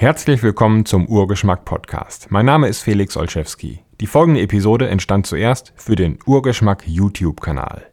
Herzlich willkommen zum Urgeschmack Podcast. Mein Name ist Felix Olszewski. Die folgende Episode entstand zuerst für den Urgeschmack YouTube-Kanal.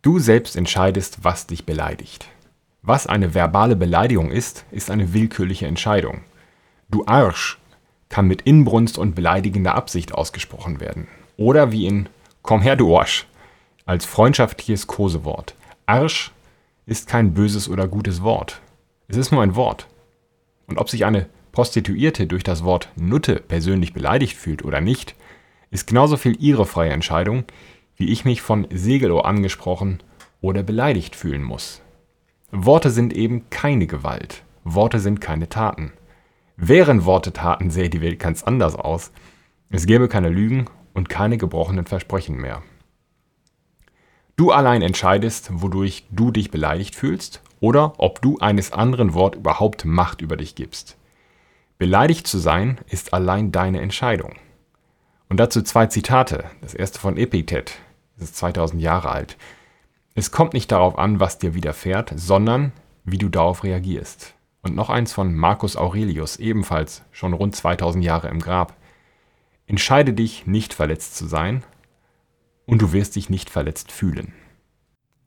Du selbst entscheidest, was dich beleidigt. Was eine verbale Beleidigung ist, ist eine willkürliche Entscheidung. Du Arsch kann mit Inbrunst und beleidigender Absicht ausgesprochen werden. Oder wie in Komm her, du Arsch als freundschaftliches Kosewort. Arsch ist kein böses oder gutes Wort. Es ist nur ein Wort. Und ob sich eine Prostituierte durch das Wort Nutte persönlich beleidigt fühlt oder nicht, ist genauso viel ihre freie Entscheidung, wie ich mich von Segelohr angesprochen oder beleidigt fühlen muss. Worte sind eben keine Gewalt. Worte sind keine Taten. Wären Worte Taten, sähe die Welt ganz anders aus. Es gäbe keine Lügen und keine gebrochenen Versprechen mehr. Du allein entscheidest, wodurch du dich beleidigt fühlst oder ob du eines anderen Wort überhaupt Macht über dich gibst. Beleidigt zu sein ist allein deine Entscheidung. Und dazu zwei Zitate. Das erste von Epiktet, das ist 2000 Jahre alt. Es kommt nicht darauf an, was dir widerfährt, sondern wie du darauf reagierst. Und noch eins von Marcus Aurelius, ebenfalls schon rund 2000 Jahre im Grab. Entscheide dich, nicht verletzt zu sein, und du wirst dich nicht verletzt fühlen.